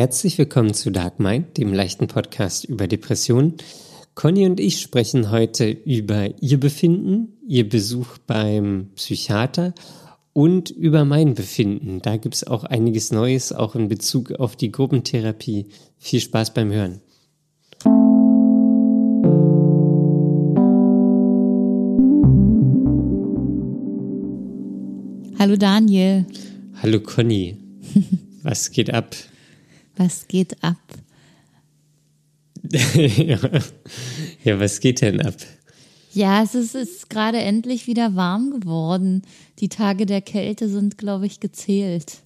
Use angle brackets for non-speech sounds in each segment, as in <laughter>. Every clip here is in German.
Herzlich willkommen zu Dark Mind, dem leichten Podcast über Depressionen. Conny und ich sprechen heute über ihr Befinden, ihr Besuch beim Psychiater und über mein Befinden. Da gibt es auch einiges Neues, auch in Bezug auf die Gruppentherapie. Viel Spaß beim Hören. Hallo Daniel. Hallo Conny. <laughs> Was geht ab? Was geht ab? ja. <laughs> ja, was geht denn ab? Ja, es ist, ist gerade endlich wieder warm geworden. Die Tage der Kälte sind, glaube ich, gezählt.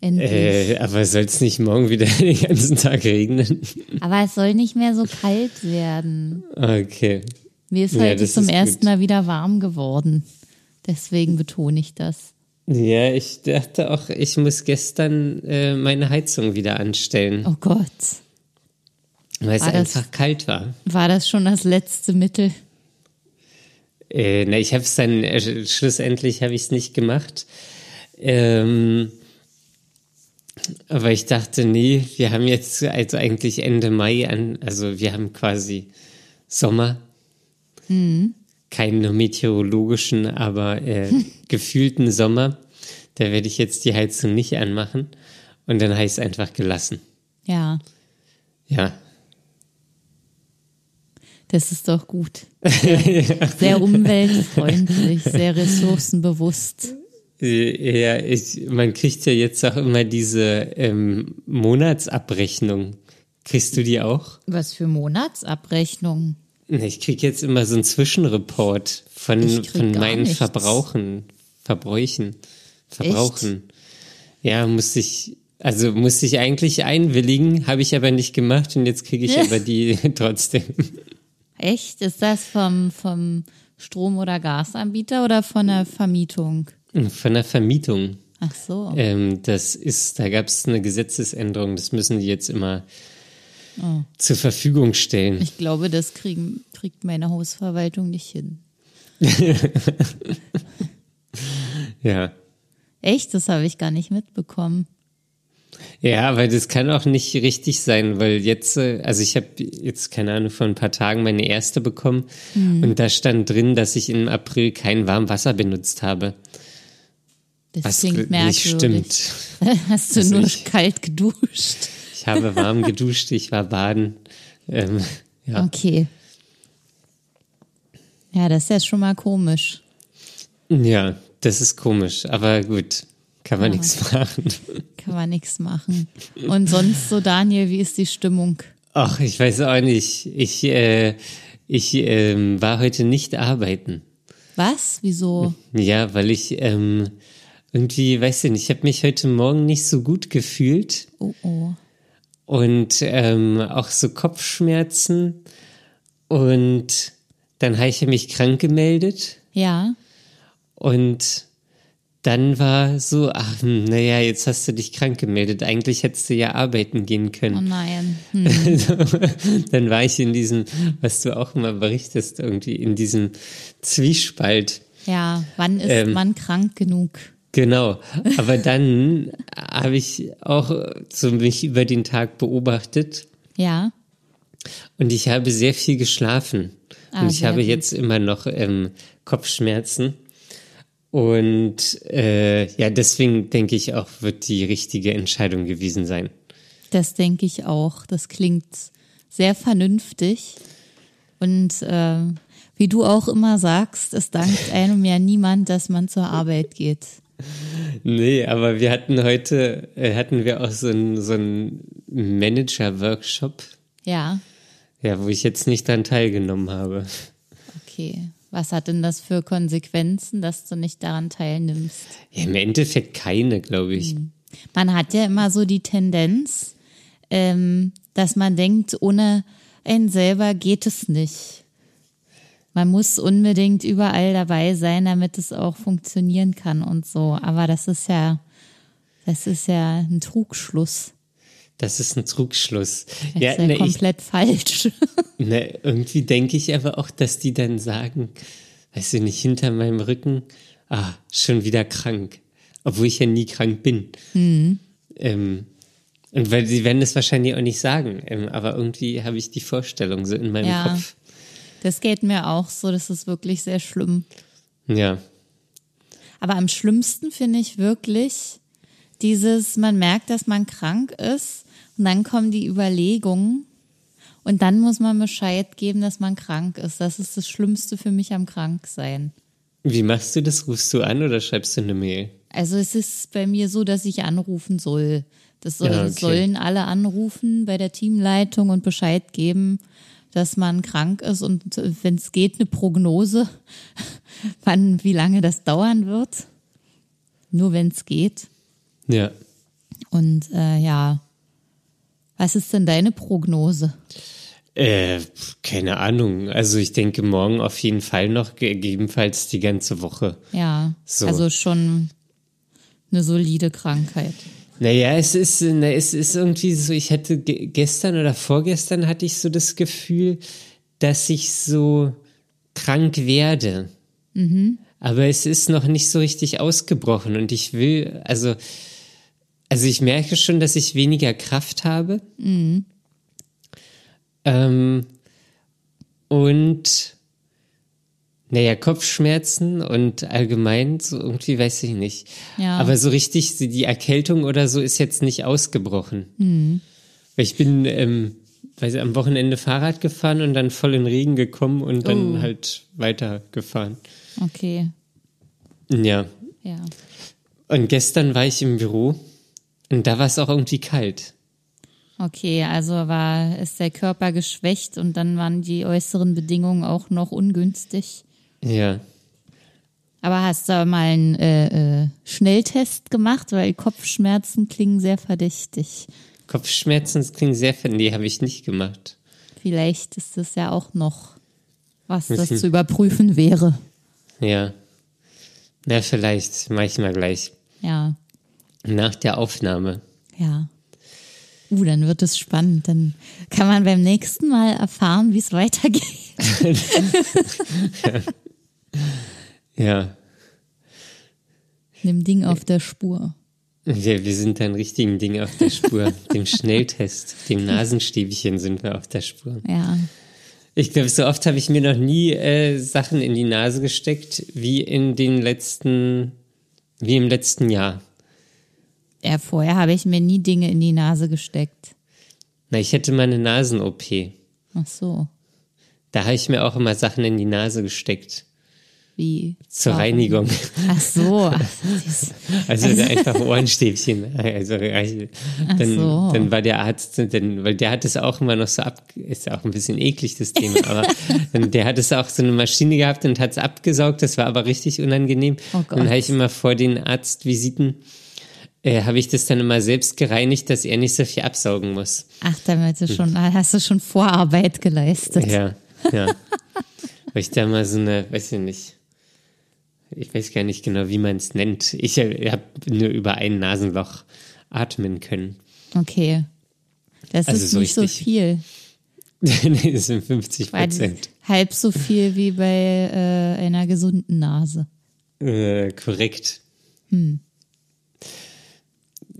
Endlich. Äh, aber soll es nicht morgen wieder <laughs> den ganzen Tag regnen? Aber es soll nicht mehr so kalt werden. Okay. Mir ist heute ja, zum ersten gut. Mal wieder warm geworden. Deswegen betone ich das. Ja, ich dachte auch, ich muss gestern äh, meine Heizung wieder anstellen. Oh Gott. Weil es einfach kalt war. War das schon das letzte Mittel? Äh, na, ich habe es dann, äh, schlussendlich habe ich es nicht gemacht. Ähm, aber ich dachte, nee, wir haben jetzt also eigentlich Ende Mai an, also wir haben quasi Sommer. Mhm keinen meteorologischen, aber äh, <laughs> gefühlten Sommer. Da werde ich jetzt die Heizung nicht anmachen und dann heißt es einfach gelassen. Ja. Ja. Das ist doch gut. Sehr, <laughs> sehr umweltfreundlich, sehr ressourcenbewusst. Ja, ich, man kriegt ja jetzt auch immer diese ähm, Monatsabrechnung. Kriegst du die auch? Was für Monatsabrechnung? Ich kriege jetzt immer so einen Zwischenreport von, von meinen. Verbrauchen, Verbräuchen, Verbrauchen. Echt? Ja, muss ich, also muss ich eigentlich einwilligen, habe ich aber nicht gemacht und jetzt kriege ich aber die <laughs> trotzdem. Echt? Ist das vom, vom Strom- oder Gasanbieter oder von der Vermietung? Von der Vermietung. Ach so. Ähm, das ist, da gab es eine Gesetzesänderung, das müssen die jetzt immer oh. zur Verfügung stellen. Ich glaube, das kriegen, kriegt meine Hausverwaltung nicht hin. <laughs> ja. Echt? Das habe ich gar nicht mitbekommen. Ja, weil das kann auch nicht richtig sein, weil jetzt, äh, also ich habe jetzt, keine Ahnung, vor ein paar Tagen meine erste bekommen mhm. und da stand drin, dass ich im April kein Warmwasser benutzt habe. Das was klingt merkwürdig. nicht stimmt. <laughs> Hast du nur ich, kalt geduscht? Ich habe warm <laughs> geduscht, ich war baden. Ähm, ja. Okay. Ja, das ist ja schon mal komisch. Ja, das ist komisch, aber gut, kann man ja. nichts machen. <laughs> Kann man nichts machen. Und sonst so, Daniel, wie ist die Stimmung? Ach, ich weiß auch nicht. Ich, äh, ich ähm, war heute nicht arbeiten. Was? Wieso? Ja, weil ich ähm, irgendwie, weiß ich nicht, ich habe mich heute Morgen nicht so gut gefühlt. Oh, oh und ähm, auch so Kopfschmerzen. Und dann habe ich mich krank gemeldet. Ja. Und dann war so, ach, hm, naja, jetzt hast du dich krank gemeldet. Eigentlich hättest du ja arbeiten gehen können. Oh nein. <laughs> Hm. dann war ich in diesem, was du auch immer berichtest, irgendwie in diesem Zwiespalt. Ja, wann ist ähm, man krank genug? Genau, aber dann habe ich auch so mich über den Tag beobachtet. Ja. Und ich habe sehr viel geschlafen. Ah, und ich habe jetzt immer noch ähm, Kopfschmerzen. Und äh, ja, deswegen denke ich auch, wird die richtige Entscheidung gewesen sein. Das denke ich auch. Das klingt sehr vernünftig. Und äh, wie du auch immer sagst, es dankt einem ja niemand, dass man zur Arbeit geht. Nee, aber wir hatten heute, äh, hatten wir auch so einen so Manager-Workshop. Ja. Ja, wo ich jetzt nicht daran teilgenommen habe. Okay. Was hat denn das für Konsequenzen, dass du nicht daran teilnimmst? Ja, im Endeffekt keine, glaube ich. Hm. Man hat ja immer so die Tendenz, ähm, dass man denkt, ohne einen selber geht es nicht man muss unbedingt überall dabei sein, damit es auch funktionieren kann und so. Aber das ist ja, das ist ja ein Trugschluss. Das ist ein Trugschluss. Das ja, ist ja ne, komplett ich, falsch. <laughs> Ne, irgendwie denke ich aber auch, dass die dann sagen, weißt du nicht, hinter meinem Rücken, ah, schon wieder krank. Obwohl ich ja nie krank bin. Mhm. Ähm, Und weil sie werden es wahrscheinlich auch nicht sagen, ähm, aber irgendwie habe ich die Vorstellung so in meinem Ja. Kopf. Das geht mir auch so, das ist wirklich sehr schlimm. Ja. Aber am schlimmsten finde ich wirklich dieses, man merkt, dass man krank ist und dann kommen die Überlegungen und dann muss man Bescheid geben, dass man krank ist. Das ist das Schlimmste für mich am Kranksein. Wie machst du das? Rufst du an oder schreibst du eine Mail? Also es ist bei mir so, dass ich anrufen soll. Das soll, Ja, okay. sollen alle anrufen bei der Teamleitung und Bescheid geben, dass man krank ist und wenn es geht, eine Prognose, <laughs> wann, wie lange das dauern wird. Nur wenn es geht. Ja. Und äh, ja, was ist denn deine Prognose? Äh, keine Ahnung. Also ich denke morgen auf jeden Fall noch, gegebenenfalls die ganze Woche. Ja, So. also schon eine solide Krankheit. Naja, es ist, na, es ist irgendwie so, ich hatte ge gestern oder vorgestern hatte ich so das Gefühl, dass ich so krank werde. Aber es ist noch nicht so richtig ausgebrochen und ich will, also, also ich merke schon, dass ich weniger Kraft habe. Ähm, und naja, Kopfschmerzen und allgemein, so irgendwie weiß ich nicht. Ja. Aber so richtig, die Erkältung oder so ist jetzt nicht ausgebrochen. Weil ich bin ähm, weiß ich, am Wochenende Fahrrad gefahren und dann voll in Regen gekommen und dann Oh. halt weitergefahren. Okay, Ja. ja. Und gestern war ich im Büro und da war es auch irgendwie kalt. Okay, also war, ist der Körper geschwächt und dann waren die äußeren Bedingungen auch noch ungünstig. Ja. Aber hast du mal einen äh, äh, Schnelltest gemacht, weil Kopfschmerzen klingen sehr verdächtig. Kopfschmerzen klingt sehr ver- Nee, habe ich nicht gemacht. Vielleicht ist das ja auch noch was, das zu überprüfen wäre. Ja. Na, vielleicht. Mach ich mal gleich. Ja, Nach der Aufnahme. ja. Uh, dann wird es spannend. Dann kann man beim nächsten Mal erfahren, wie es weitergeht. Ja. <laughs> <laughs> Dem Ding auf der Spur. Wir, wir sind dann richtigen Ding auf der Spur. <laughs> dem Schnelltest, dem Nasenstäbchen sind wir auf der Spur. Ja, Ich glaube, so oft habe ich mir noch nie äh, Sachen in die Nase gesteckt, wie in den letzten, wie im letzten Jahr. ja vorher habe ich mir nie Dinge in die Nase gesteckt. Na, ich hätte mal eine Nasen-OP. Ach so, Da habe ich mir auch immer Sachen in die Nase gesteckt. Wie? Zur Warum? Reinigung. Ach so, dies- <laughs> Also einfach Ohrenstäbchen. Also dann, so. dann war der Arzt, dann, weil der hat es auch immer noch so ab, ist ja auch ein bisschen eklig das Thema, <laughs> aber dann, der hat es auch so eine Maschine gehabt und hat es abgesaugt. Das war aber richtig unangenehm. Oh dann habe ich immer vor den Arztvisiten äh, habe ich das dann immer selbst gereinigt, dass er nicht so viel absaugen muss. ach, damit du schon, hast du schon Vorarbeit geleistet. Ja, ja. <laughs> Weil ich da mal so eine, weiß ich nicht, ich weiß gar nicht genau, wie man es nennt. Ich habe nur über ein Nasenloch atmen können. Okay. Das Also ist so nicht so viel. <laughs> nee, das sind 50 Weil Prozent. halb so viel wie bei äh, einer gesunden Nase. Äh, korrekt. Hm.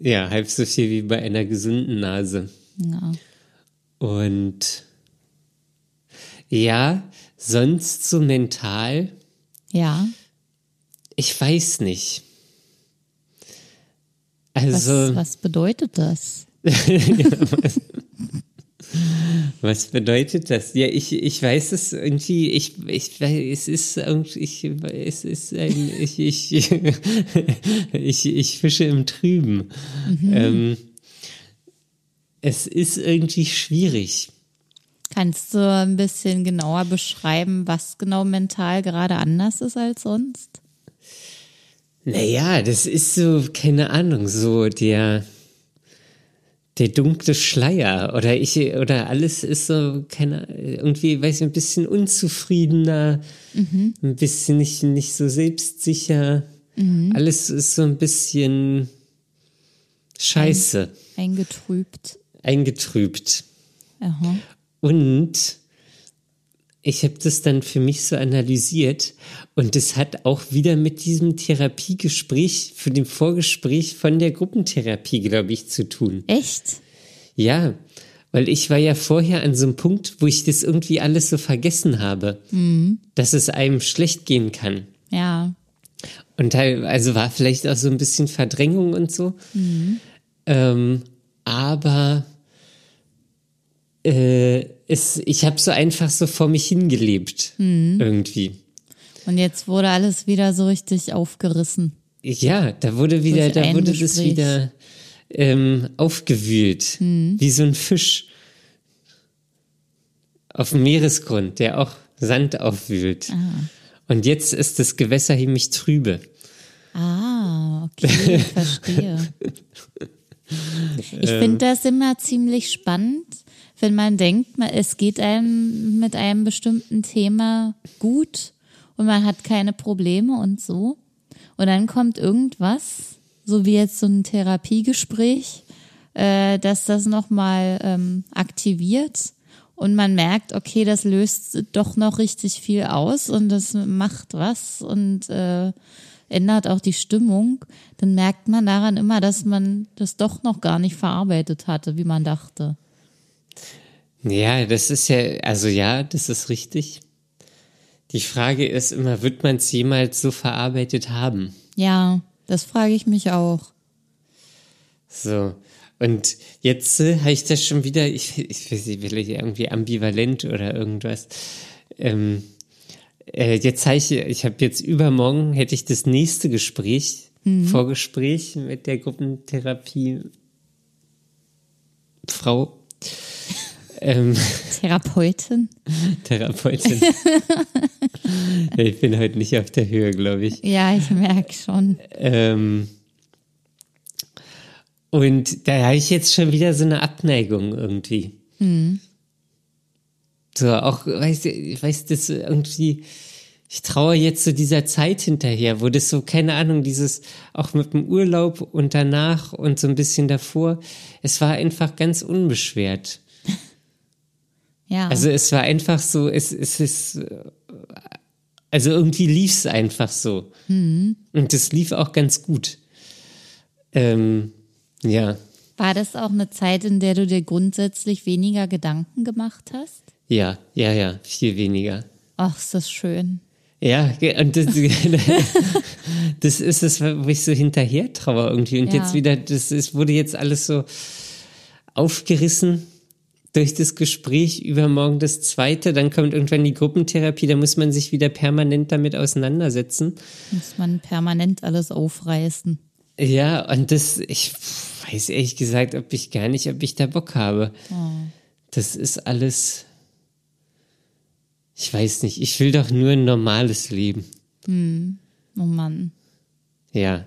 Ja, halb so viel wie bei einer gesunden Nase. Ja. Und ja, sonst so mental, Ja. Ich weiß nicht. Was, Also. was bedeutet das? <laughs> Was bedeutet das? Ja, ich, ich weiß es irgendwie, ich, ich es ist irgendwie, ich, es ist ein, ich, ich, <laughs> ich, ich fische im Trüben. Ähm, es ist irgendwie schwierig. Kannst du ein bisschen genauer beschreiben, was genau mental gerade anders ist als sonst? Naja, das ist so, keine Ahnung, so der, der dunkle Schleier oder ich, oder alles ist so, keine, irgendwie, weiß ich, ein bisschen unzufriedener, ein bisschen nicht, nicht so selbstsicher. Alles ist so ein bisschen scheiße, Eingetrübt. eingetrübt. Aha. Und ich habe das dann für mich so analysiert und es hat auch wieder mit diesem Therapiegespräch, für dem Vorgespräch von der Gruppentherapie, glaube ich, zu tun. Echt? Ja, weil ich war ja vorher an so einem Punkt, wo ich das irgendwie alles so vergessen habe, mhm. dass es einem schlecht gehen kann. Ja. Und also war vielleicht auch so ein bisschen Verdrängung und so. Mhm. Ähm, aber äh, es, ich habe so einfach so vor mich hingelebt. Mhm. Irgendwie. Und jetzt wurde alles wieder so richtig aufgerissen. Ja, da wurde wieder, da wurde Gespräch. das wieder ähm, aufgewühlt. Mhm. Wie so ein Fisch auf dem Meeresgrund, der auch Sand aufwühlt. Ah. Und jetzt ist das Gewässer ziemlich trübe. Ah, okay, <laughs> verstehe. <laughs> Ich finde das immer ziemlich spannend, wenn man denkt, es geht einem mit einem bestimmten Thema gut und man hat keine Probleme und so. Und dann kommt irgendwas, so wie jetzt so ein Therapiegespräch, äh, dass das nochmal ähm, aktiviert und man merkt, okay, das löst doch noch richtig viel aus und das macht was und äh, ändert auch die Stimmung, dann merkt man daran immer, dass man das doch noch gar nicht verarbeitet hatte, wie man dachte. Ja, das ist ja, also ja, das ist richtig. Die Frage ist immer, wird man es jemals so verarbeitet haben? Ja, das frage ich mich auch. So. Und jetzt äh, habe ich das schon wieder, ich, ich weiß nicht, vielleicht irgendwie ambivalent oder irgendwas. Ähm, äh, jetzt habe ich, ich habe jetzt übermorgen, hätte ich das nächste Gespräch, mhm. Vorgespräch mit der Gruppentherapie Frau. Ähm, Therapeutin. <laughs> Therapeutin. ich bin heute nicht auf der Höhe, glaube ich. Ja, ich merke schon. Ähm, und da habe ich jetzt schon wieder so eine Abneigung irgendwie. Mhm. So, auch, weißt du, ich weiß, das irgendwie, ich traue jetzt zu so dieser Zeit hinterher, wo das so, keine Ahnung, dieses, auch mit dem Urlaub und danach und so ein bisschen davor, es war einfach ganz unbeschwert. Ja. Also es war einfach so, es, es ist, also irgendwie lief es einfach so. Mhm. Und es lief auch ganz gut. Ähm, ja. War das auch eine Zeit, in der du dir grundsätzlich weniger Gedanken gemacht hast? Ja, ja, ja, viel weniger. Ach, ist das schön. Ja, und das, <laughs> das ist es, wo ich so hinterher traue irgendwie. Und ja. jetzt wieder, das ist, wurde jetzt alles so aufgerissen durch das Gespräch übermorgen das zweite, dann kommt irgendwann die Gruppentherapie, da muss man sich wieder permanent damit auseinandersetzen. Muss man permanent alles aufreißen. Ja, und das, ich weiß ehrlich gesagt, ob ich gar nicht, ob ich da Bock habe. Oh. Das ist alles. Ich weiß nicht, ich will doch nur ein normales Leben. Hm. Oh Mann. Ja.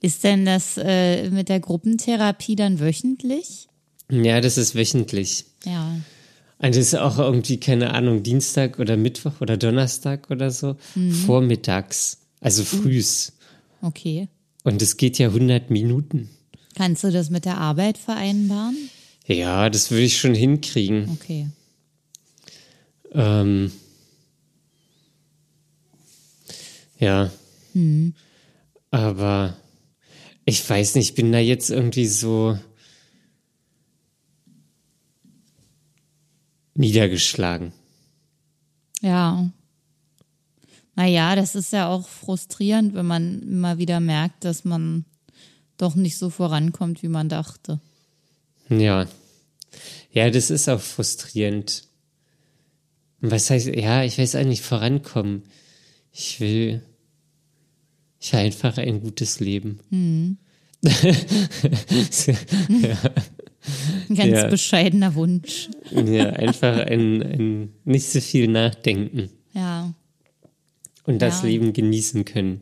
Ist denn das äh, mit der Gruppentherapie dann wöchentlich? Ja, das ist wöchentlich. Ja. Und das ist auch irgendwie, keine Ahnung, Dienstag oder Mittwoch oder Donnerstag oder so, mhm. vormittags, also frühs. Okay. Und es geht ja 100 Minuten. Kannst du das mit der Arbeit vereinbaren? Ja, das würde ich schon hinkriegen. Okay. Ähm, ja. Hm. Aber ich weiß nicht, ich bin da jetzt irgendwie so niedergeschlagen. Ja. Naja, das ist ja auch frustrierend, wenn man immer wieder merkt, dass man doch nicht so vorankommt, wie man dachte. Ja. Ja, das ist auch frustrierend. Was heißt, ja, ich weiß eigentlich vorankommen. Ich will, ich will einfach ein gutes Leben. Mhm. <laughs> <laughs> ja. Ein ganz ja. bescheidener Wunsch. ja, einfach ein, ein nicht so viel nachdenken. Ja. Und das ja. Leben genießen können.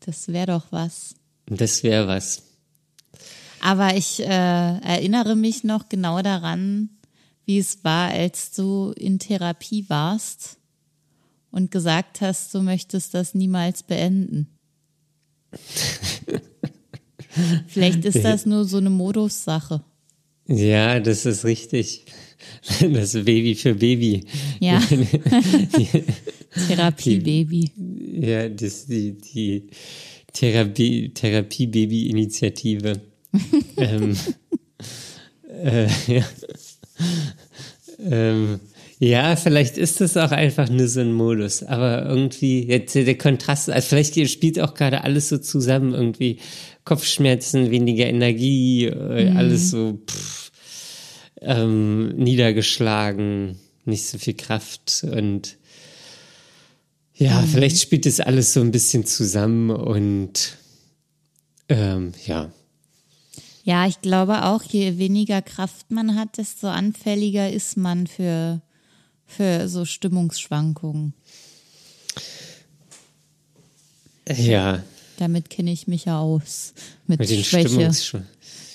Das wäre doch was. Das wäre was. Aber ich äh, erinnere mich noch genau daran, wie es war, als du in Therapie warst und gesagt hast, du möchtest das niemals beenden. <laughs> Vielleicht ist das nur so eine Modussache. Ja, das ist richtig. Das Baby für Baby. Ja. <laughs> Therapie-Baby. Ja, das die, die Therapie, Therapie-Baby-Initiative. <laughs> ähm, äh, ja. Ähm, ja, vielleicht ist das auch einfach nur so ein Modus, aber irgendwie, jetzt der Kontrast, also vielleicht spielt auch gerade alles so zusammen, irgendwie Kopfschmerzen, weniger Energie, mhm. alles so pff, ähm, niedergeschlagen, nicht so viel Kraft und ja, mhm. vielleicht spielt das alles so ein bisschen zusammen und ähm, ja. Ja, ich glaube auch, je weniger Kraft man hat, desto anfälliger ist man für, für so Stimmungsschwankungen. Ja. Damit kenne ich mich ja aus. Mit, mit Schwäche. Stimmungsschw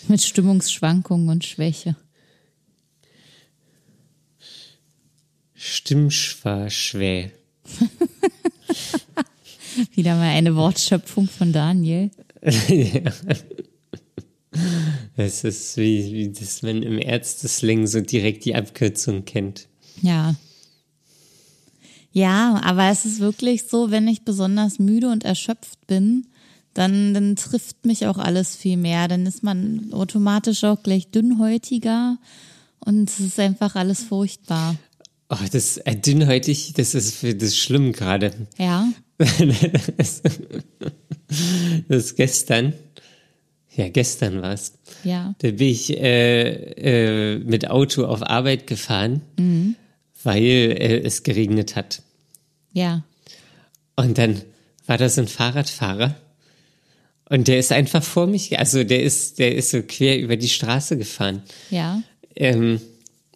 mit Stimmungsschwankungen und Schwäche. Stimmschwarschwä. <laughs> Wieder mal eine Wortschöpfung von Daniel. ja. <laughs> Es ist wie, wie das, wenn im Ärztesling so direkt die Abkürzung kennt. Ja. Ja, aber es ist wirklich so, wenn ich besonders müde und erschöpft bin, dann, dann trifft mich auch alles viel mehr. Dann ist man automatisch auch gleich dünnhäutiger und es ist einfach alles furchtbar. Oh, das äh, dünnhäutig, das ist, das ist schlimm gerade. Ja. <laughs> das, ist gestern. Ja, gestern war es. Ja. Da bin ich äh, äh, mit Auto auf Arbeit gefahren, mhm. weil äh, es geregnet hat. Ja. Und dann war da so ein Fahrradfahrer und der ist einfach vor mich, also der ist, der ist so quer über die Straße gefahren. Ja. Ähm,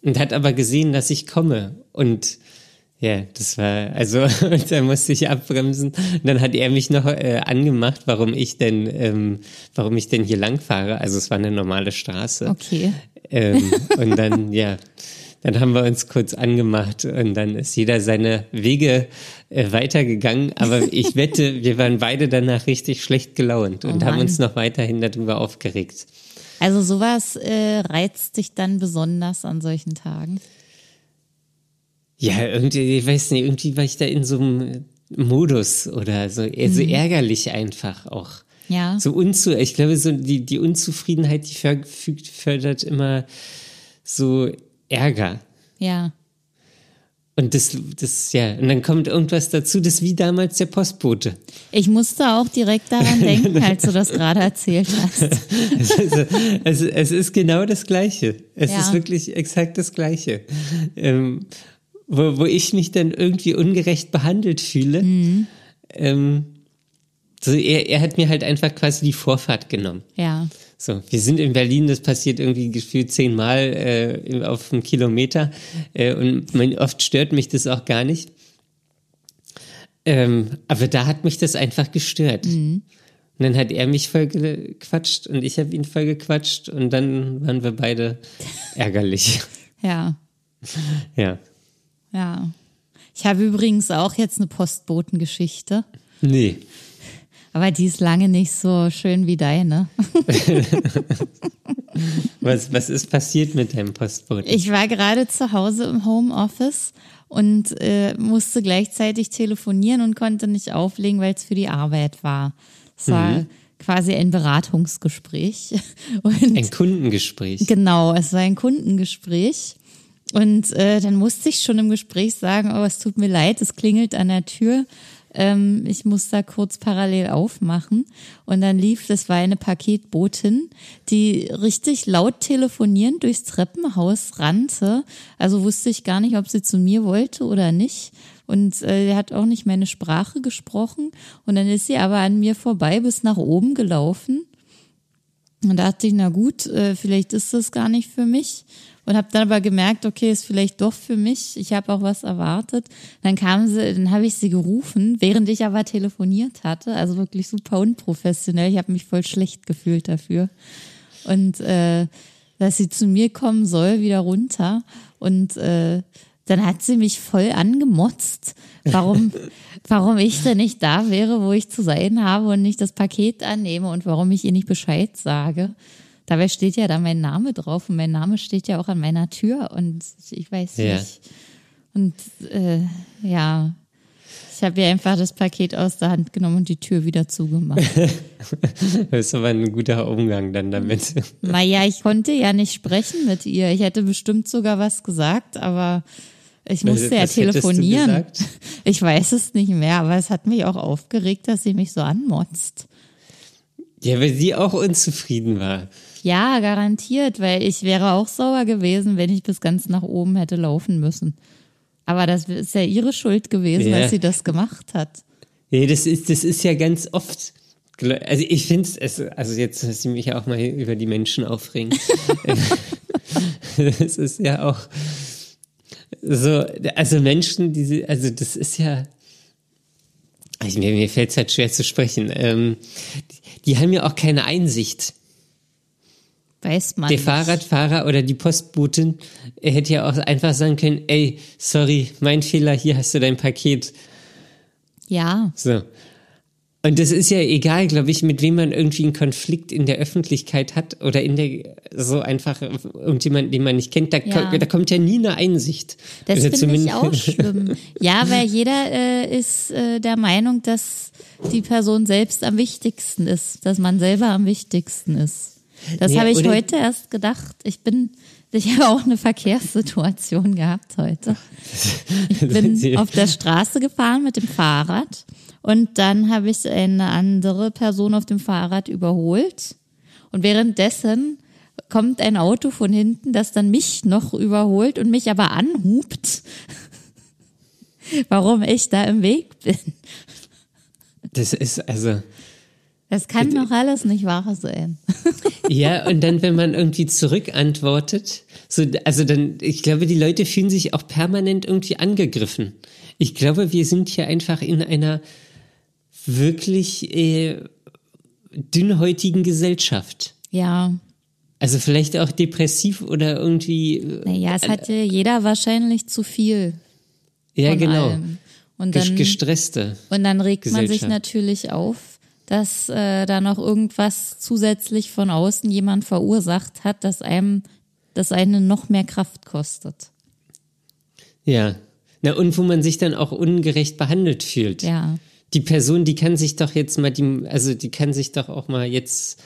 und hat aber gesehen, dass ich komme. Und ja, das war, also, <laughs> und da musste ich abbremsen. Und dann hat er mich noch äh, angemacht, warum ich denn, ähm, warum ich denn hier lang fahre. Also es war eine normale Straße. Okay. Ähm, und dann, <laughs> ja, dann haben wir uns kurz angemacht und dann ist jeder seine Wege äh, weitergegangen. Aber <laughs> ich wette, wir waren beide danach richtig schlecht gelaunt und oh haben uns noch weiterhin darüber aufgeregt. Also sowas äh, reizt dich dann besonders an solchen Tagen? Ja, irgendwie, ich weiß nicht, irgendwie war ich da in so einem Modus oder so, so mhm. ärgerlich einfach auch. Ja. So unzu, ich glaube, so die, die Unzufriedenheit, die fördert immer so Ärger. Ja. Und das, das, ja, und dann kommt irgendwas dazu, das ist wie damals der Postbote. Ich musste auch direkt daran denken, als du das gerade erzählt hast. <laughs> Also, es, es, ist genau das Gleiche. Es ja. ist wirklich exakt das Gleiche. Ähm, wo, wo ich mich dann irgendwie ungerecht behandelt fühle. Mhm. Ähm, so er, er hat mir halt einfach quasi die Vorfahrt genommen. Ja. So, wir sind in Berlin, das passiert irgendwie gefühlt zehnmal äh, auf einen Kilometer äh, und mein, oft stört mich das auch gar nicht. Ähm, aber da hat mich das einfach gestört. Mhm. Und dann hat er mich voll gequatscht und ich habe ihn voll gequatscht und dann waren wir beide <laughs> ärgerlich. Ja. <laughs> Ja. Ja. Ich habe übrigens auch jetzt eine Postbotengeschichte. Nee. Aber die ist lange nicht so schön wie deine. <laughs> was, was ist passiert mit deinem Postboten? Ich war gerade zu Hause im Homeoffice und äh, musste gleichzeitig telefonieren und konnte nicht auflegen, weil es für die Arbeit war. Es war mhm. quasi ein Beratungsgespräch. <laughs> Und ein Kundengespräch. Genau, es war ein Kundengespräch. Und äh, dann musste ich schon im Gespräch sagen, oh, es tut mir leid, es klingelt an der Tür. Ähm, ich muss da kurz parallel aufmachen. Und dann lief, das war eine Paketbotin, die richtig laut telefonierend durchs Treppenhaus rannte. Also wusste ich gar nicht, ob sie zu mir wollte oder nicht. Und äh, er hat auch nicht meine Sprache gesprochen. Und dann ist sie aber an mir vorbei bis nach oben gelaufen. Und da dachte ich, na gut, äh, vielleicht ist das gar nicht für mich und habe dann aber gemerkt, okay, ist vielleicht doch für mich. Ich habe auch was erwartet. Dann kam sie, dann habe ich sie gerufen, während ich aber telefoniert hatte. Also wirklich super unprofessionell. Ich habe mich voll schlecht gefühlt dafür. Und äh, dass sie zu mir kommen soll, wieder runter. Und äh, dann hat sie mich voll angemotzt, warum, <laughs> warum ich denn nicht da wäre, wo ich zu sein habe und nicht das Paket annehme und warum ich ihr nicht Bescheid sage. Dabei steht ja da mein Name drauf und mein Name steht ja auch an meiner Tür und ich weiß Ja. nicht. Und äh, ja, ich habe ihr einfach das Paket aus der Hand genommen und die Tür wieder zugemacht. <laughs> Das ist aber ein guter Umgang dann damit. <laughs> naja, ich konnte ja nicht sprechen mit ihr. Ich hätte bestimmt sogar was gesagt, aber ich musste ja Was hättest du telefonieren. <laughs> Ich weiß es nicht mehr, aber es hat mich auch aufgeregt, dass sie mich so anmotzt. Ja, weil sie auch unzufrieden war. Ja, garantiert, weil ich wäre auch sauer gewesen, wenn ich bis ganz nach oben hätte laufen müssen. Aber das ist ja ihre Schuld gewesen, Ja. dass sie das gemacht hat. Ja, das ist, das ist ja ganz oft. Also ich finde es, also jetzt dass sie mich auch mal über die Menschen aufregen. <laughs> das ist ja auch so, also Menschen, diese, also das ist ja, also mir, mir fällt es halt schwer zu sprechen. Ähm, die, die haben ja auch keine Einsicht. Weiß man. Der nicht. Fahrradfahrer oder die Postbotin er hätte ja auch einfach sagen können, ey, sorry, mein Fehler, hier hast du dein Paket. Ja, So. Und das ist ja egal, glaube ich, mit wem man irgendwie einen Konflikt in der Öffentlichkeit hat oder in der, so einfach irgendjemand, den man nicht kennt, da, Ja. ko- da kommt ja nie eine Einsicht. das Oder finde ich auch schlimm. Ja, weil jeder äh, ist äh, der Meinung, dass die Person selbst am wichtigsten ist, dass man selber am wichtigsten ist. Das Ja, habe ich heute erst gedacht. Ich bin, ich habe auch eine Verkehrssituation <laughs> gehabt heute. Ich <laughs> bin auf der Straße gefahren mit dem Fahrrad und dann habe ich eine andere Person auf dem Fahrrad überholt und währenddessen kommt ein Auto von hinten, das dann mich noch überholt und mich aber anhupt, <laughs> warum ich da im Weg bin. Das ist also, Das kann doch alles nicht wahr sein. <laughs> ja, und dann, wenn man irgendwie zurückantwortet, so, also dann, ich glaube, die Leute fühlen sich auch permanent irgendwie angegriffen. Ich glaube, wir sind hier einfach in einer wirklich äh, dünnhäutigen Gesellschaft. Ja, Also vielleicht auch depressiv oder irgendwie. äh, naja, es hatte jeder wahrscheinlich zu viel. Ja, genau. allem. Und dann, Gestresste. und dann regt man sich natürlich auf, dass äh, da noch irgendwas zusätzlich von außen jemand verursacht hat, dass einem das einen noch mehr Kraft kostet. Ja. Na, und wo man sich dann auch ungerecht behandelt fühlt. Ja. Die Person, die kann sich doch jetzt mal, die, also die kann sich doch auch mal jetzt,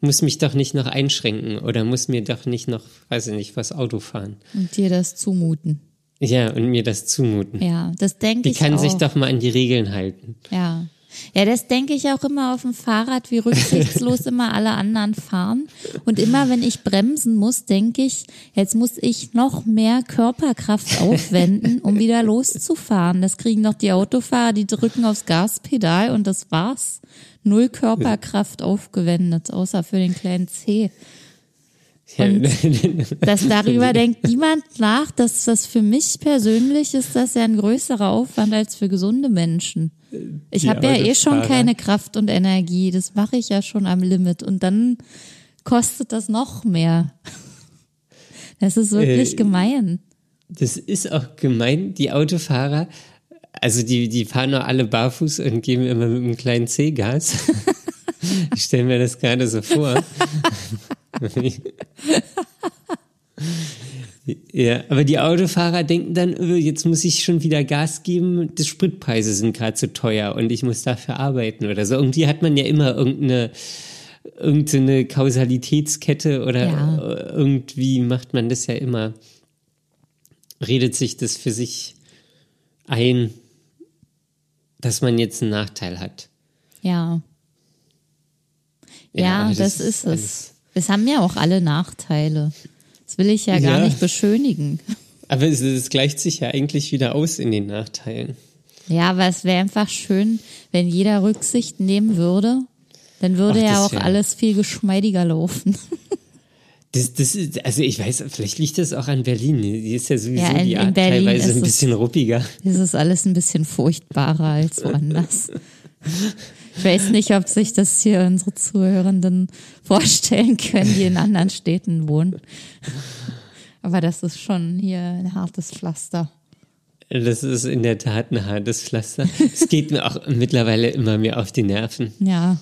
muss mich doch nicht noch einschränken oder muss mir doch nicht noch, weiß ich nicht, was Auto fahren. Und dir das zumuten. Ja, und mir das zumuten. Ja, das denke Die ich kann auch. sich doch mal an die Regeln halten. Ja. Ja, das denke ich auch immer auf dem Fahrrad, wie rücksichtslos immer alle anderen fahren. Und immer wenn ich bremsen muss, denke ich, jetzt muss ich noch mehr Körperkraft aufwenden, um wieder loszufahren. Das kriegen doch die Autofahrer, die drücken aufs Gaspedal und das war's. Null Körperkraft aufgewendet, außer für den kleinen C. Und <laughs> das darüber denkt niemand nach, dass das für mich persönlich ist das ja ein größerer Aufwand als für gesunde Menschen. Ich habe ja eh schon keine Kraft und Energie, das mache ich ja schon am Limit und dann kostet das noch mehr. Das ist wirklich Äh, gemein. Das ist auch gemein, die Autofahrer, also die, die fahren nur alle barfuß und geben immer mit einem kleinen C Gas. <laughs> ich stelle mir das gerade so vor. <laughs> <laughs> ja, aber die Autofahrer denken dann, öh, jetzt muss ich schon wieder Gas geben, die Spritpreise sind gerade zu teuer und ich muss dafür arbeiten oder so. Irgendwie hat man ja immer irgendeine irgendeine Kausalitätskette oder Ja. irgendwie macht man das ja immer, redet sich das für sich ein, dass man jetzt einen Nachteil hat. Ja. Ja, Ja, das, das ist ist es. Es haben ja auch alle Nachteile. Das will ich ja gar Ja. nicht beschönigen. Aber es, es gleicht sich ja eigentlich wieder aus in den Nachteilen. Ja, aber es wäre einfach schön, wenn jeder Rücksicht nehmen würde. Dann würde Ach, ja auch wär- alles viel geschmeidiger laufen. Das, das ist, also ich weiß, vielleicht liegt das auch an Berlin. Die ist ja sowieso Ja, in- die Art Berlin teilweise ein es- bisschen ruppiger. Es ist alles ein bisschen furchtbarer als woanders. <laughs> Ich weiß nicht, ob sich das hier unsere Zuhörenden vorstellen können, die in anderen Städten wohnen. Aber das ist schon hier ein hartes Pflaster. Das ist in der Tat ein hartes Pflaster. Es geht mir auch mittlerweile immer mehr auf die Nerven. Ja,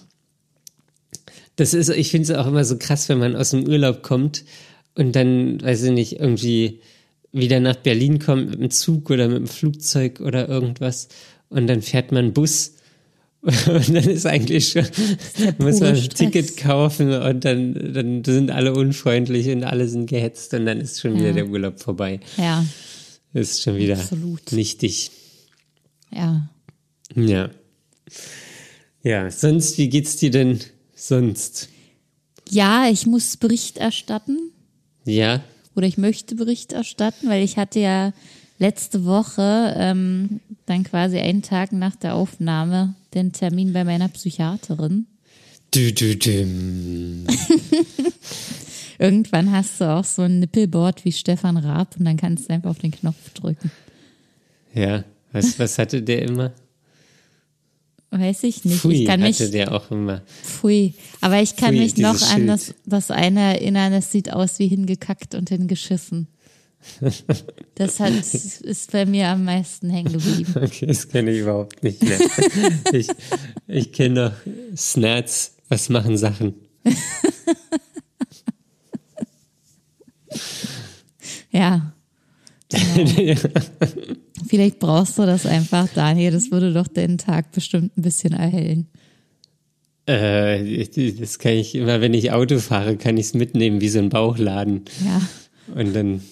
Das ist, ich finde es auch immer so krass, wenn man aus dem Urlaub kommt und dann, weiß ich nicht, irgendwie wieder nach Berlin kommt mit dem Zug oder mit dem Flugzeug oder irgendwas und dann fährt man Bus <laughs> und dann ist eigentlich schon, muss man ein. Ticket kaufen und dann, dann sind alle unfreundlich und alle sind gehetzt und dann ist schon wieder Ja. der Urlaub vorbei. Ja, Ist schon wieder Absolut. nichtig. ja. Ja. Ja, sonst, wie geht's dir denn sonst? Ja, ich muss Bericht erstatten Ja, oder ich möchte Bericht erstatten, weil ich hatte ja letzte Woche ähm, dann quasi einen Tag nach der Aufnahme den Termin bei meiner Psychiaterin. du, du, du. <laughs> Irgendwann hast du auch so ein Nippelboard wie Stefan Raab und dann kannst du einfach auf den Knopf drücken. Ja, was, was hatte der immer? Weiß ich nicht. Pfui, ich kann mich, hatte der auch immer. pfui. Aber ich kann Pfui, mich noch an das, das eine erinnern, es sieht aus wie hingekackt und hingeschissen. Das hat, <laughs> ist bei mir am meisten hängen geblieben. Okay, das kenne ich überhaupt nicht mehr. ich ich kenne noch Snats, was machen Sachen? <laughs> Ja. <laughs> Vielleicht brauchst du das einfach, Daniel. Das würde doch den Tag bestimmt ein bisschen erhellen. Äh, das kann ich immer, wenn ich Auto fahre, kann ich es mitnehmen wie so ein Bauchladen. Ja. Und dann,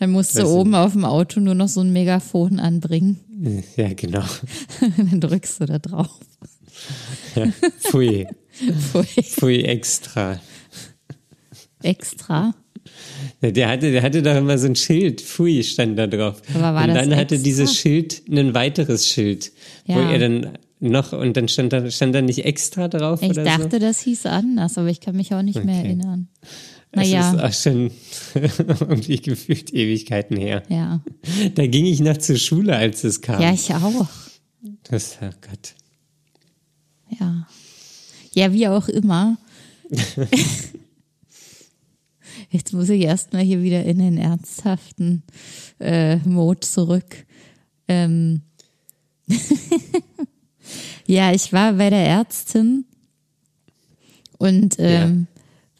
Dann musst du oben auf dem Auto nur noch so ein Megafon anbringen. <laughs> ja genau. <laughs> Dann drückst du da drauf. Pfui, <laughs> Pfui. pfui extra. Extra. Ja, Der hatte, der hatte doch immer so ein Schild, Pfui stand da drauf. Aber war und dann hatte extra? dieses Schild ein weiteres Schild, wo Ja. er dann noch, und dann stand da, stand da nicht extra drauf Ich dachte, so? das hieß anders, aber ich kann mich auch nicht mehr Okay. erinnern. Das Naja, ist auch schon <laughs> irgendwie gefühlt Ewigkeiten her. ja. Da ging ich noch zur Schule, als es kam. Ja, ich auch. Das, oh Gott. Ja. Ja, wie auch immer. <laughs> Jetzt muss ich erstmal hier wieder in den ernsthaften äh, Mode zurück. Ähm <laughs> ja, ich war bei der Ärztin und ähm,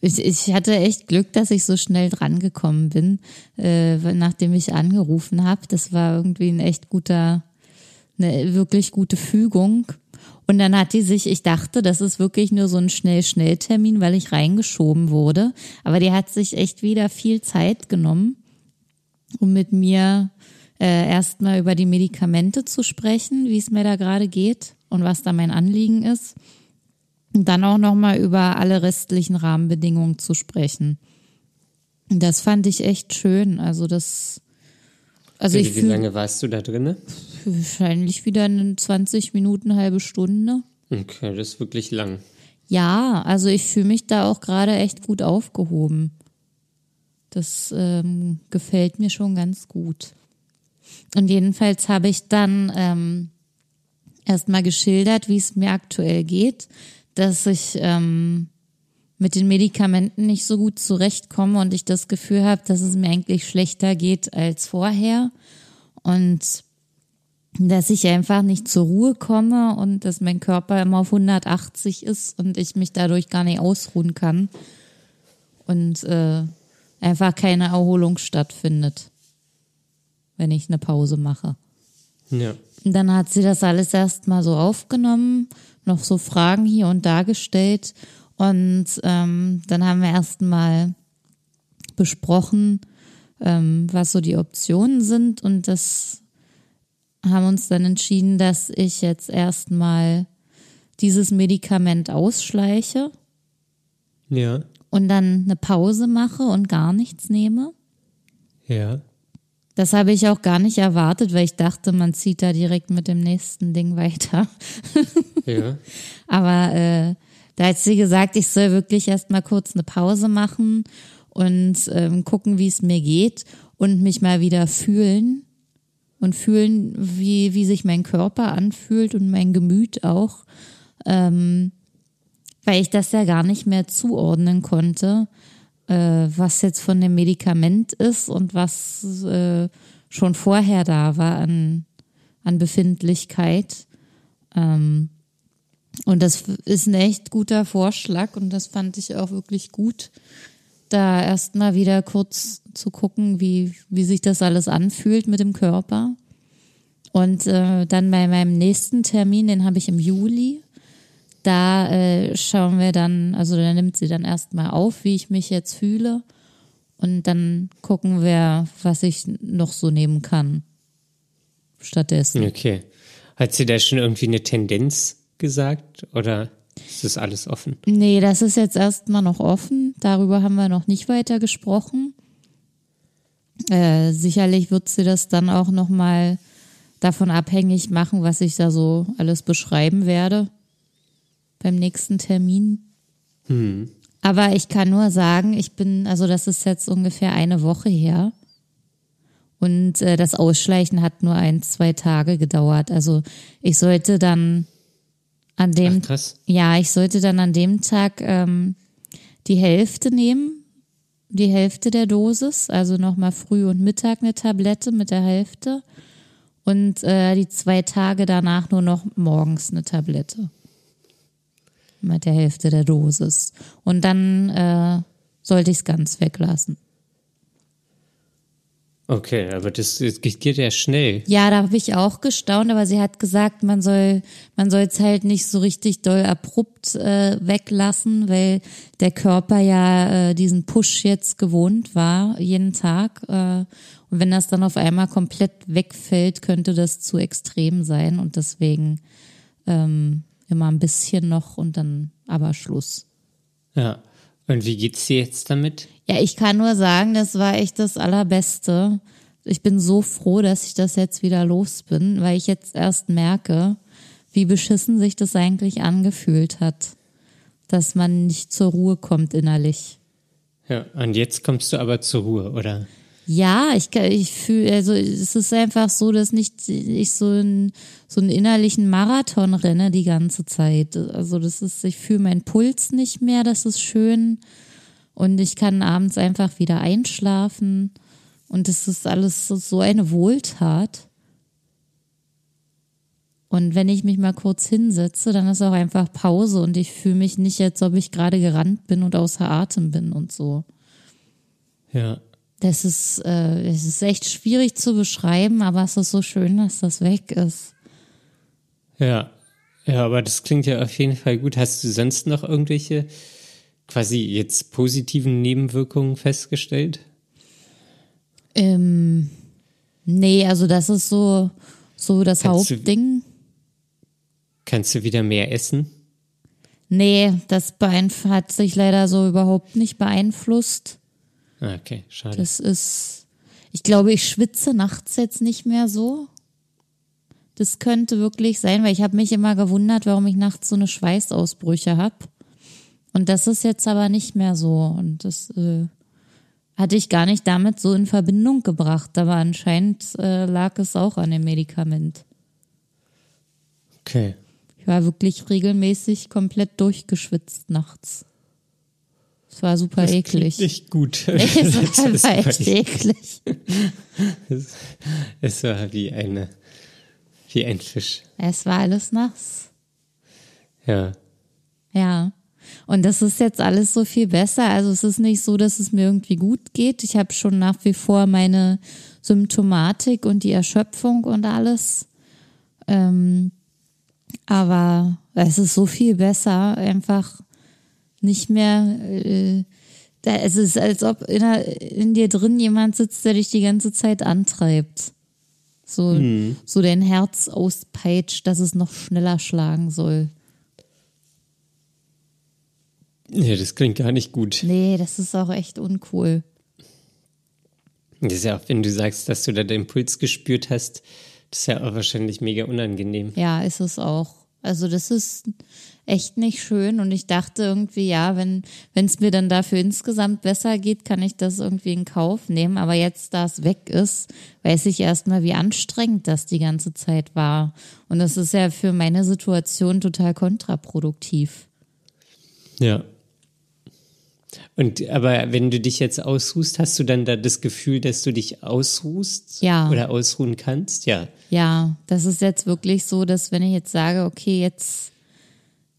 ich, ich hatte echt Glück, dass ich so schnell drangekommen bin, äh, nachdem ich angerufen habe. Das war irgendwie ein echt guter, eine wirklich gute Fügung. Und dann hat die sich, ich dachte, das ist wirklich nur so ein Schnell-Schnell-Termin, weil ich reingeschoben wurde. Aber die hat sich echt wieder viel Zeit genommen, um mit mir äh, erstmal über die Medikamente zu sprechen, wie es mir da gerade geht und was da mein Anliegen ist. Und dann auch nochmal über alle restlichen Rahmenbedingungen zu sprechen. Das fand ich echt schön. Also das, also Wie, ich wie lange warst du da drinne? wahrscheinlich wieder in 20 Minuten, halbe Stunde. Okay, das ist wirklich lang. Ja, also ich fühle mich da auch gerade echt gut aufgehoben. Das ähm, gefällt mir schon ganz gut. Und jedenfalls habe ich dann ähm, erstmal geschildert, wie es mir aktuell geht, dass ich ähm, mit den Medikamenten nicht so gut zurechtkomme und ich das Gefühl habe, dass es mir eigentlich schlechter geht als vorher und dass ich einfach nicht zur Ruhe komme und dass mein Körper immer auf 180 ist und ich mich dadurch gar nicht ausruhen kann und äh, einfach keine Erholung stattfindet, wenn ich eine Pause mache. Ja. Und dann hat sie das alles erstmal so aufgenommen, noch so Fragen hier und da gestellt. Und ähm, dann haben wir erstmal besprochen, ähm, was so die Optionen sind. Und das haben uns dann entschieden, dass ich jetzt erstmal dieses Medikament ausschleiche Ja. und dann eine Pause mache und gar nichts nehme. Ja. Das habe ich auch gar nicht erwartet, weil ich dachte, man zieht da direkt mit dem nächsten Ding weiter. Ja. <laughs> Aber äh, da hat sie gesagt, ich soll wirklich erstmal kurz eine Pause machen und ähm, gucken, wie es mir geht und mich mal wieder fühlen und fühlen, wie, wie sich mein Körper anfühlt und mein Gemüt auch, ähm, weil ich das ja gar nicht mehr zuordnen konnte, äh, was jetzt von dem Medikament ist und was äh, schon vorher da war an, an Befindlichkeit. Ähm, Und das ist ein echt guter Vorschlag und das fand ich auch wirklich gut, da erstmal wieder kurz zu gucken, wie, wie sich das alles anfühlt mit dem Körper. Und äh, dann bei meinem nächsten Termin, den habe ich im Juli, da äh, schauen wir dann, also da nimmt sie dann erstmal auf, wie ich mich jetzt fühle. Und dann gucken wir, was ich noch so nehmen kann. Stattdessen. Okay. Hat sie da schon irgendwie eine Tendenz gesagt oder ist das alles offen? Nee, das ist jetzt erstmal noch offen. Darüber haben wir noch nicht weiter gesprochen. Äh, sicherlich wird sie das dann auch nochmal davon abhängig machen, was ich da so alles beschreiben werde beim nächsten Termin. Hm. Aber ich kann nur sagen, ich bin, also das ist jetzt ungefähr eine Woche her. Und äh, das Ausschleichen hat nur ein, zwei Tage gedauert. Also ich sollte dann an dem, Ach, ja, ich sollte dann an dem Tag ähm, die Hälfte nehmen, die Hälfte der Dosis, also nochmal früh und Mittag eine Tablette mit der Hälfte und äh, die zwei Tage danach nur noch morgens eine Tablette mit der Hälfte der Dosis. Und dann äh, sollte ich es ganz weglassen. Okay, aber das, das geht ja schnell. Ja, da habe ich auch gestaunt, aber sie hat gesagt, man soll man soll es halt nicht so richtig doll abrupt äh, weglassen, weil der Körper ja äh, diesen Push jetzt gewohnt war jeden Tag. Äh, und wenn das dann auf einmal komplett wegfällt, könnte das zu extrem sein und deswegen ähm, immer ein bisschen noch und dann aber Schluss. Ja. Und wie geht's dir jetzt damit? Ja, ich kann nur sagen, das war echt das Allerbeste. Ich bin so froh, dass ich das jetzt wieder los bin, weil ich jetzt erst merke, wie beschissen sich das eigentlich angefühlt hat, dass man nicht zur Ruhe kommt innerlich. Ja, und jetzt kommst du aber zur Ruhe, oder? Ja, ich, ich fühle, also es ist einfach so, dass nicht ich so einen so einen innerlichen Marathon renne die ganze Zeit. Also das ist, ich fühle meinen Puls nicht mehr, das ist schön. Und ich kann abends einfach wieder einschlafen. Und das ist alles so eine Wohltat. Und wenn ich mich mal kurz hinsetze, dann ist auch einfach Pause und ich fühle mich nicht, als ob ich gerade gerannt bin und außer Atem bin und so. Ja. Das ist, äh, es ist echt schwierig zu beschreiben, aber es ist so schön, dass das weg ist. Ja. Ja, aber das klingt ja auf jeden Fall gut. Hast du sonst noch irgendwelche quasi jetzt positiven Nebenwirkungen festgestellt? Ähm, nee, also das ist so, so das Kannst du- Hauptding. Kannst du wieder mehr essen? Nee, das hat sich leider so überhaupt nicht beeinflusst. Ah, okay, schade. Das ist, ich glaube, ich schwitze nachts jetzt nicht mehr so. Das könnte wirklich sein, weil ich habe mich immer gewundert, warum ich nachts so eine Schweißausbrüche habe. Und das ist jetzt aber nicht mehr so. Und das äh, hatte ich gar nicht damit so in Verbindung gebracht. Aber anscheinend äh, lag es auch an dem Medikament. Okay. Ich war wirklich regelmäßig komplett durchgeschwitzt nachts. Es war super Das eklig. Nicht gut. <laughs> Es <laughs> Das war ist einfach echt eklig. Es war wie eine, wie ein Fisch. Es war alles nass. Ja. Ja. Und das ist jetzt alles so viel besser. Also es ist nicht so, dass es mir irgendwie gut geht. Ich habe schon nach wie vor meine Symptomatik und die Erschöpfung und alles. Ähm, aber es ist so viel besser, einfach nicht mehr. Äh, da, es ist, als ob in, in dir drin jemand sitzt, der dich die ganze Zeit antreibt. So, so dein Herz auspeitscht, dass es noch schneller schlagen soll. Ja, das klingt gar nicht gut. Nee, das ist auch echt uncool. Das ist ja auch, wenn du sagst, dass du da den Puls gespürt hast, das ist ja auch wahrscheinlich mega unangenehm. Ja, ist es auch. Also das ist echt nicht schön und ich dachte irgendwie, ja, wenn es mir dann dafür insgesamt besser geht, kann ich das irgendwie in Kauf nehmen. Aber jetzt, da es weg ist, weiß ich erstmal, wie anstrengend das die ganze Zeit war. Und das ist ja für meine Situation total kontraproduktiv. Ja. Und aber wenn du dich jetzt ausruhst, hast du dann da das Gefühl, dass du dich ausruhst? Ja. Oder ausruhen kannst? Ja. Ja, das ist jetzt wirklich so, dass wenn ich jetzt sage, okay, jetzt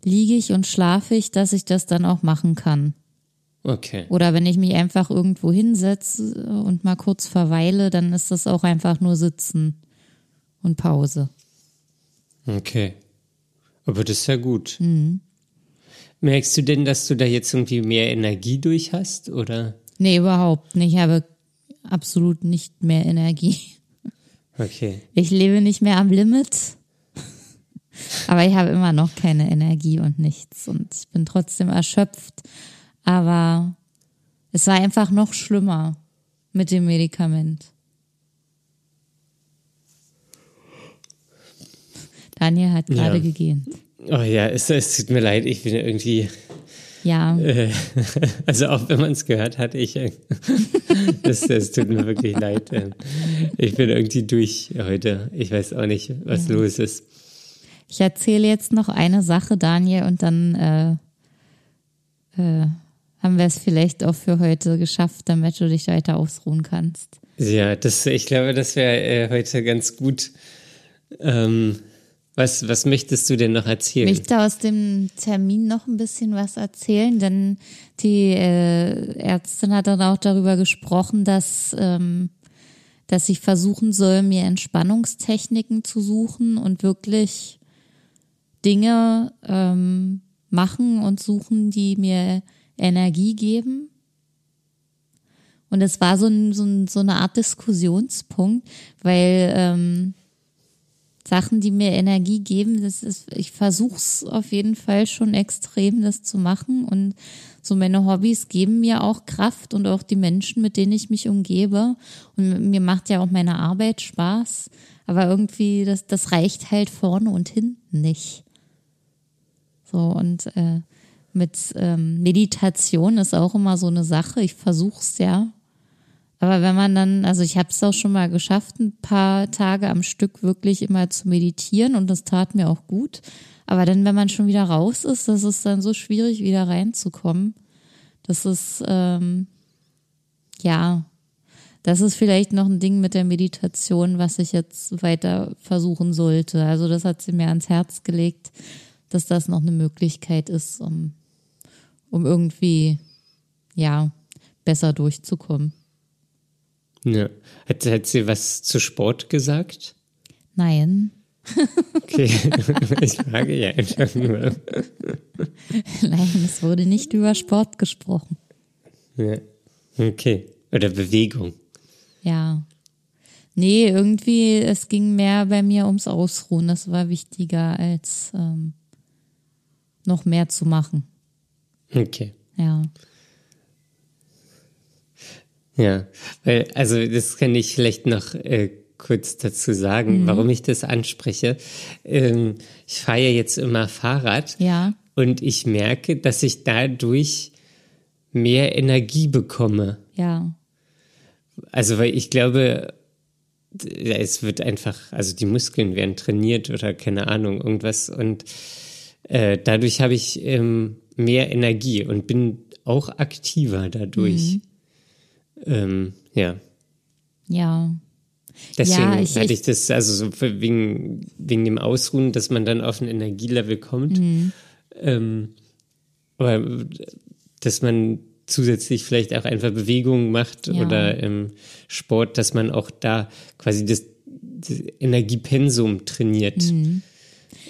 liege ich und schlafe ich, dass ich das dann auch machen kann. Okay. Oder wenn ich mich einfach irgendwo hinsetze und mal kurz verweile, dann ist das auch einfach nur Sitzen und Pause. Okay. Aber das ist ja gut. Merkst du denn, dass du da jetzt irgendwie mehr Energie durch hast? Oder? Nee, überhaupt nicht. Ich habe absolut nicht mehr Energie. Okay. Ich lebe nicht mehr am Limit. Aber ich habe immer noch keine Energie und nichts. Und ich bin trotzdem erschöpft. Aber es war einfach noch schlimmer mit dem Medikament. Daniel hat gerade Ja. gegähnt. Oh ja, es, es tut mir leid, ich bin irgendwie, Ja, äh, <laughs> also auch wenn man es gehört hat, ich, äh, <laughs> das, das tut mir wirklich leid. ähm, Ich bin irgendwie durch heute. Ich weiß auch nicht, was los ist. Ich erzähle jetzt noch eine Sache, Daniel, und dann äh, äh, haben wir es vielleicht auch für heute geschafft, damit du dich weiter ausruhen kannst. Ja, das, ich glaube, das wäre äh, heute ganz gut. Ähm, was, was möchtest du denn noch erzählen? Ich möchte aus dem Termin noch ein bisschen was erzählen, denn die äh, Ärztin hat dann auch darüber gesprochen, dass, ähm, dass ich versuchen soll, mir Entspannungstechniken zu suchen und wirklich Dinge ähm, machen und suchen, die mir Energie geben. Und es war so, ein, so, ein, so eine Art Diskussionspunkt, weil ähm, Sachen, die mir Energie geben, das ist, ich versuche es auf jeden Fall schon extrem, das zu machen. Und so meine Hobbys geben mir auch Kraft und auch die Menschen, mit denen ich mich umgebe. Und mir macht ja auch meine Arbeit Spaß. Aber irgendwie, das, das reicht halt vorne und hinten nicht. So, und äh, mit ähm, Meditation ist auch immer so eine Sache. Ich versuch's ja. Aber wenn man dann, also ich habe es auch schon mal geschafft, ein paar Tage am Stück wirklich immer zu meditieren und das tat mir auch gut. Aber dann, wenn man schon wieder raus ist, das ist dann so schwierig, wieder reinzukommen. Das ist, ähm, ja, das ist vielleicht noch ein Ding mit der Meditation, was ich jetzt weiter versuchen sollte. Also das hat sie mir ans Herz gelegt, dass das noch eine Möglichkeit ist, um, um irgendwie, ja, besser durchzukommen. Ja. Hat, hat sie was zu Sport gesagt? Nein, Okay, <laughs> <laughs> ich frage ja einfach nur. nein, es wurde nicht über Sport gesprochen. Ja. Okay. Oder Bewegung. Ja. Nee, irgendwie, es ging mehr bei mir ums Ausruhen. Das war wichtiger, als ähm, noch mehr zu machen. Okay. Ja. Ja, weil, also das kann ich vielleicht noch äh, kurz dazu sagen, warum ich das anspreche. Ähm, ich fahre ja jetzt immer Fahrrad Ja. und ich merke, dass ich dadurch mehr Energie bekomme. Ja. Also, weil ich glaube, es wird einfach, also die Muskeln werden trainiert oder keine Ahnung, irgendwas. Und äh, dadurch habe ich ähm, mehr Energie und bin auch aktiver dadurch. Ähm, ja. Ja. Deswegen Ja, ich- hatte ich- das, also so wegen, wegen dem Ausruhen, dass man dann auf ein Energielevel kommt. Mhm. Ähm, aber dass man zusätzlich vielleicht auch einfach Bewegungen macht Ja. oder ähm, Sport, dass man auch da quasi das, das Energiepensum trainiert. Mhm.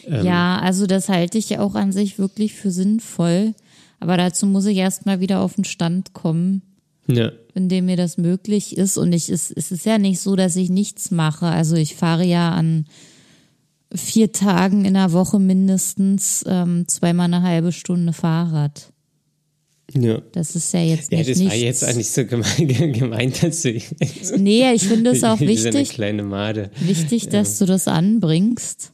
Ja, also das halte ich ja auch an sich wirklich für sinnvoll. Aber dazu muss ich erstmal wieder auf den Stand kommen, Ja. in dem mir das möglich ist. Und ich, es, es ist ja nicht so, dass ich nichts mache. Also ich fahre ja an vier Tagen in der Woche mindestens ähm, zweimal eine halbe Stunde Fahrrad. ja. Das ist ja jetzt Ja, nicht das nichts. war jetzt auch nicht so gemein, <laughs> gemeint, dass du Nee, ich finde es <laughs> auch so eine wichtig, kleine Made. wichtig, dass du das anbringst.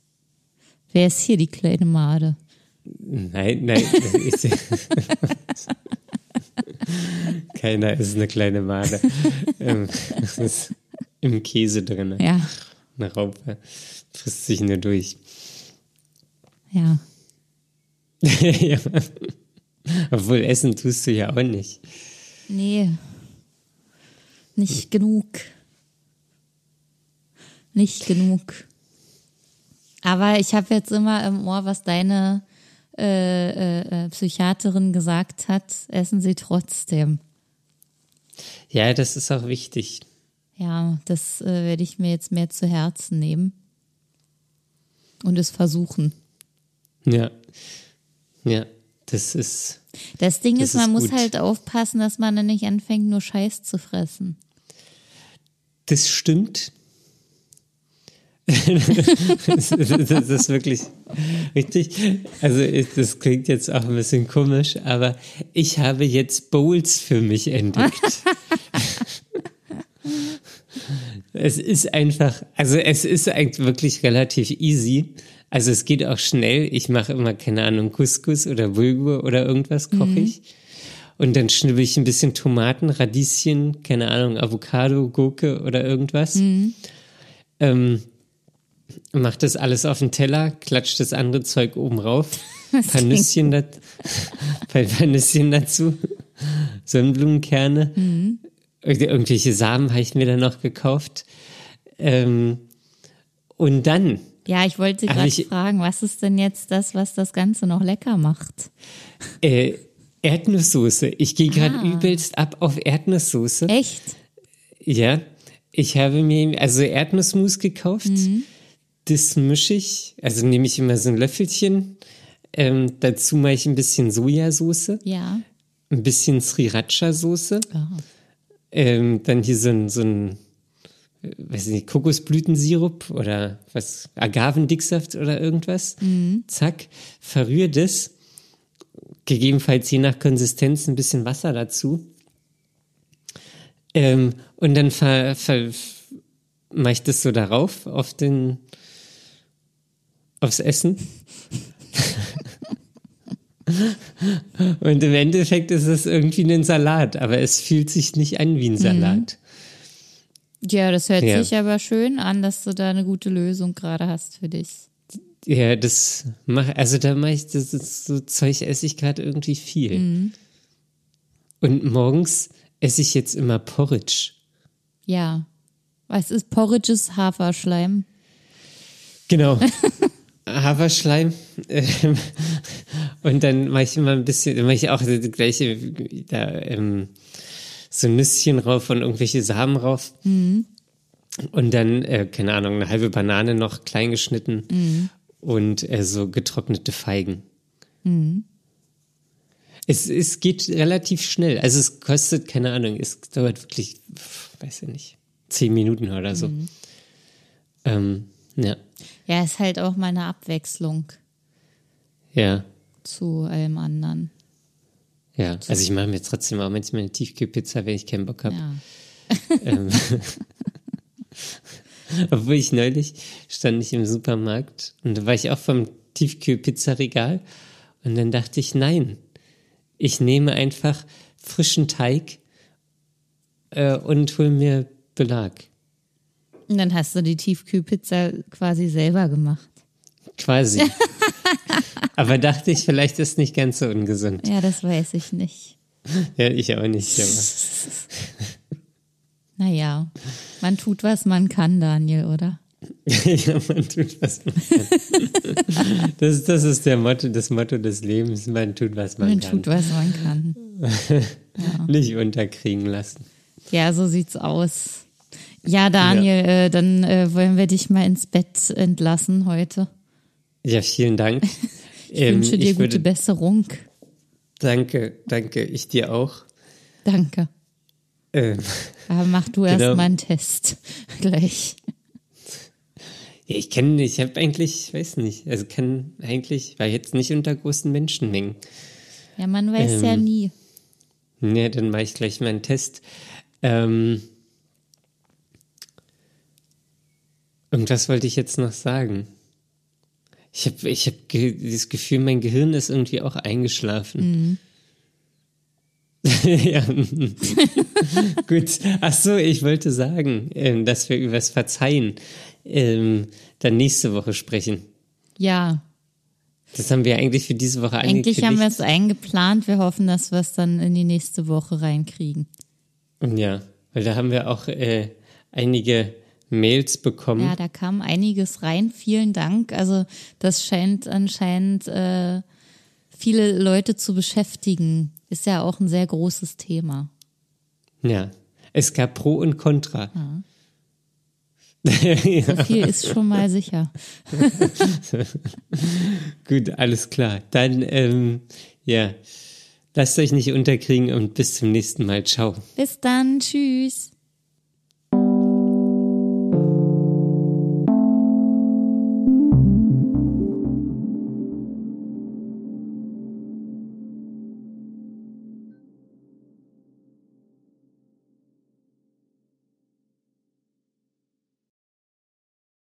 Wer ist hier die kleine Made? Nein, nein. Ich, <laughs> Keiner ist eine kleine Made. Ähm, das ist im Käse drin. Ja, Eine Raupe frisst sich nur durch. ja. <laughs> ja. Obwohl essen tust du ja auch nicht. Nee. Nicht genug. Nicht genug. Aber ich habe jetzt immer im Ohr, was deine äh, äh, äh, Psychiaterin gesagt hat, essen Sie trotzdem. Ja, das ist auch wichtig. Ja, das äh, werde ich mir jetzt mehr zu Herzen nehmen und es versuchen. Ja. Ja, das ist. Das Ding Das ist, man ist muss gut. halt aufpassen, dass man dann nicht anfängt, nur Scheiß zu fressen. Das stimmt. Das, das ist wirklich richtig. Also das klingt jetzt auch ein bisschen komisch, aber ich habe jetzt Bowls für mich entdeckt. es ist einfach, also es ist eigentlich wirklich relativ easy. Also es geht auch schnell. Ich mache immer, keine Ahnung, Couscous oder Bulgur oder irgendwas koche ich. Und dann schnibbel ich ein bisschen Tomaten, Radieschen, keine Ahnung, Avocado, Gurke oder irgendwas. Ähm, mach das alles auf den Teller, klatscht das andere Zeug oben rauf, <laughs> paar Nüsschen, dat, <laughs> paar, Nüsschen dazu, Sonnenblumenkerne, Irgendw- irgendwelche Samen habe ich mir dann noch gekauft. Ähm, und dann, Ja, ich wollte gerade fragen, was ist denn jetzt das, was das Ganze noch lecker macht? äh, Erdnusssoße. Ich gehe gerade Ah. übelst ab auf Erdnusssoße. Echt? Ja, ich habe mir also Erdnussmus gekauft. Das mische ich, also nehme ich immer so ein Löffelchen. Ähm, dazu mache ich ein bisschen Sojasauce, Ja. ein bisschen Sriracha-Soße. Ähm, dann hier so ein, so ein, äh, weiß nicht, Kokosblütensirup oder was, Agavendicksaft oder irgendwas. Zack, verrühre das. Gegebenenfalls je nach Konsistenz ein bisschen Wasser dazu. Ähm, und dann ver, ver, mache ich das so darauf, auf den, aufs Essen. und im Endeffekt ist es irgendwie ein Salat, aber es fühlt sich nicht an wie ein Salat. Ja, das hört Ja. sich aber schön an, dass du da eine gute Lösung gerade hast für dich. Ja, das mache, also da mache ich, das ist so Zeug esse ich gerade irgendwie viel. Und morgens esse ich jetzt immer Porridge. Ja. Was ist Porridge ist Haferschleim? Genau. <laughs> Haferschleim. Ähm, und dann mache ich immer ein bisschen, dann mache ich auch das gleiche, da, ähm, so Nüsschen rauf und irgendwelche Samen rauf. Und dann, äh, keine Ahnung, eine halbe Banane noch klein geschnitten und äh, so getrocknete Feigen. Es, es geht relativ schnell. Also es kostet, keine Ahnung, es dauert wirklich, weiß ich nicht, zehn Minuten oder so. Ähm, ja, Ja, ist halt auch mal eine Abwechslung ja. zu allem anderen. Ja, also ich mache mir trotzdem auch manchmal eine Tiefkühlpizza, wenn ich keinen Bock habe. Ja. Ähm, <laughs> obwohl ich neulich stand ich im Supermarkt und da war ich auch vom Tiefkühlpizzaregal und dann dachte ich, nein, ich nehme einfach frischen Teig äh, und hol mir Belag. Und dann hast du die Tiefkühlpizza quasi selber gemacht. Quasi. <laughs> aber dachte ich, vielleicht ist nicht ganz so ungesund. Ja, das weiß ich nicht. Ja, ich auch nicht. Aber. <laughs> Naja, man tut, was man kann, Daniel, oder? <laughs> ja, man tut, was man kann. Das, das ist der Motto, das Motto des Lebens. Man tut, was man, Man kann. tut, was man kann. Nicht unterkriegen lassen. Ja, so sieht's aus. Ja, Daniel, Äh, dann äh, wollen wir dich mal ins Bett entlassen heute. Ja, vielen Dank. <laughs> Ich wünsche dir gute würde, Besserung. Danke, danke. Ich dir auch. Danke. Ähm, <laughs> Aber mach du Genau. erst mal einen Test <laughs> gleich. ja, ich kenne, ich habe eigentlich, weiß nicht, also kann eigentlich, war jetzt nicht unter großen Menschenmengen. Ja, man weiß ja Ähm, nie. Ne, dann mache ich gleich mal einen Test. Ähm, irgendwas wollte ich jetzt noch sagen. Ich habe ich hab das Gefühl, mein Gehirn ist irgendwie auch eingeschlafen. <laughs> ja. <laughs> Gut. Ach so, ich wollte sagen, ähm, dass wir übers Verzeihen ähm, dann nächste Woche sprechen. Ja, Das haben wir eigentlich für diese Woche eigentlich haben wir es eingeplant. Wir hoffen, dass wir es dann in die nächste Woche reinkriegen. Ja, weil da haben wir auch äh, einige Mails bekommen. Ja, da kam einiges rein. Vielen Dank. Also das scheint anscheinend äh, viele Leute zu beschäftigen, ist ja auch ein sehr großes Thema. Ja, es gab Pro und Contra. Ja. <laughs> So viel ist schon mal sicher. <laughs> Gut, alles klar. Dann, ähm, ja, lasst euch nicht unterkriegen und bis zum nächsten Mal. Ciao. Bis dann. Tschüss.